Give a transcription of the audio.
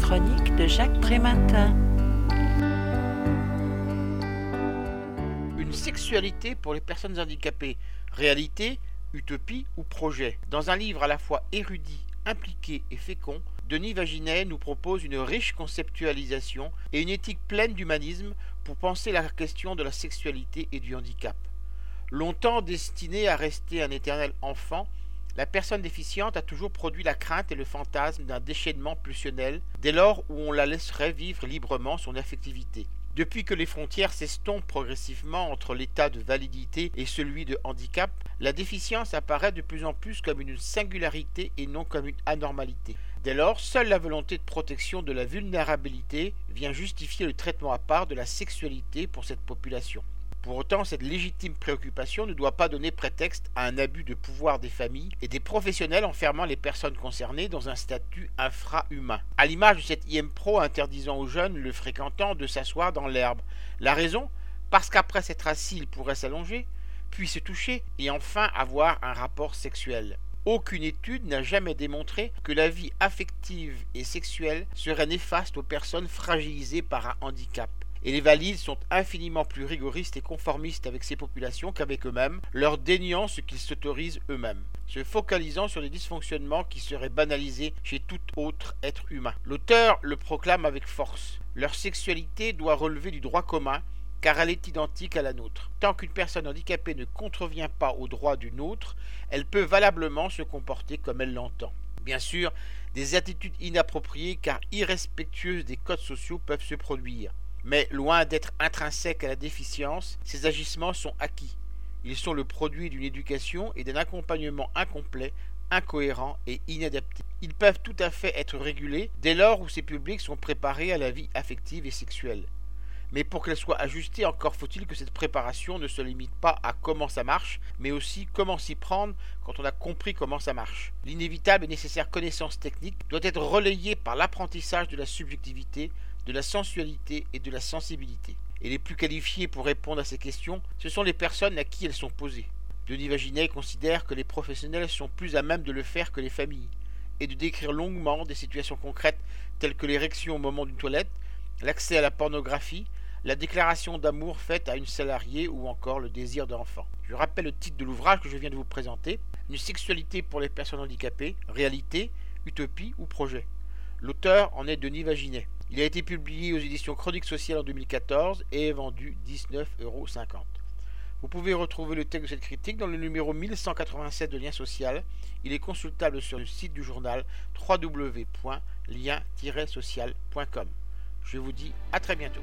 de Jacques. Une sexualité pour les personnes handicapées. Réalité, utopie ou projet. Dans un livre à la fois érudit, impliqué et fécond, Denis Vaginet nous propose une riche conceptualisation et une éthique pleine d'humanisme pour penser la question de la sexualité et du handicap. Longtemps destiné à rester un éternel enfant, la personne déficiente a toujours produit la crainte et le fantasme d'un déchaînement pulsionnel dès lors où on la laisserait vivre librement son affectivité. Depuis que les frontières s'estompent progressivement entre l'état de validité et celui de handicap, la déficience apparaît de plus en plus comme une singularité et non comme une anormalité. Dès lors, seule la volonté de protection de la vulnérabilité vient justifier le traitement à part de la sexualité pour cette population. Pour autant, cette légitime préoccupation ne doit pas donner prétexte à un abus de pouvoir des familles et des professionnels enfermant les personnes concernées dans un statut infra-humain. À l'image de cette IM Pro interdisant aux jeunes le fréquentant de s'asseoir dans l'herbe. La raison? Parce qu'après s'être assis, il pourrait s'allonger, puis se toucher et enfin avoir un rapport sexuel. Aucune étude n'a jamais démontré que la vie affective et sexuelle serait néfaste aux personnes fragilisées par un handicap et les valides sont infiniment plus rigoristes et conformistes avec ces populations qu'avec eux-mêmes, leur déniant ce qu'ils s'autorisent eux-mêmes, se focalisant sur des dysfonctionnements qui seraient banalisés chez tout autre être humain. L'auteur le proclame avec force. Leur sexualité doit relever du droit commun car elle est identique à la nôtre. Tant qu'une personne handicapée ne contrevient pas aux droits d'une autre, elle peut valablement se comporter comme elle l'entend. Bien sûr, des attitudes inappropriées car irrespectueuses des codes sociaux peuvent se produire. Mais loin d'être intrinsèques à la déficience, ces agissements sont acquis. Ils sont le produit d'une éducation et d'un accompagnement incomplet, incohérent et inadapté. Ils peuvent tout à fait être régulés dès lors où ces publics sont préparés à la vie affective et sexuelle. Mais pour qu'elle soit ajustée, encore faut-il que cette préparation ne se limite pas à comment ça marche, mais aussi comment s'y prendre quand on a compris comment ça marche. L'inévitable et nécessaire connaissance technique doit être relayée par l'apprentissage de la subjectivité, de la sensualité et de la sensibilité. Et les plus qualifiés pour répondre à ces questions, ce sont les personnes à qui elles sont posées. Denis Vaginet considère que les professionnels sont plus à même de le faire que les familles, et de décrire longuement des situations concrètes telles que l'érection au moment d'une toilette, l'accès à la pornographie, la déclaration d'amour faite à une salariée ou encore le désir d'enfant. Je rappelle le titre de l'ouvrage que je viens de vous présenter, Une sexualité pour les personnes handicapées, réalité, utopie ou projet. L'auteur en est Denis Vaginet. Il a été publié aux éditions Chroniques Sociales en 2014 et est vendu 19,50 euros. Vous pouvez retrouver le texte de cette critique dans le numéro 1187 de Lien Social. Il est consultable sur le site du journal www.lien-social.com. Je vous dis à très bientôt.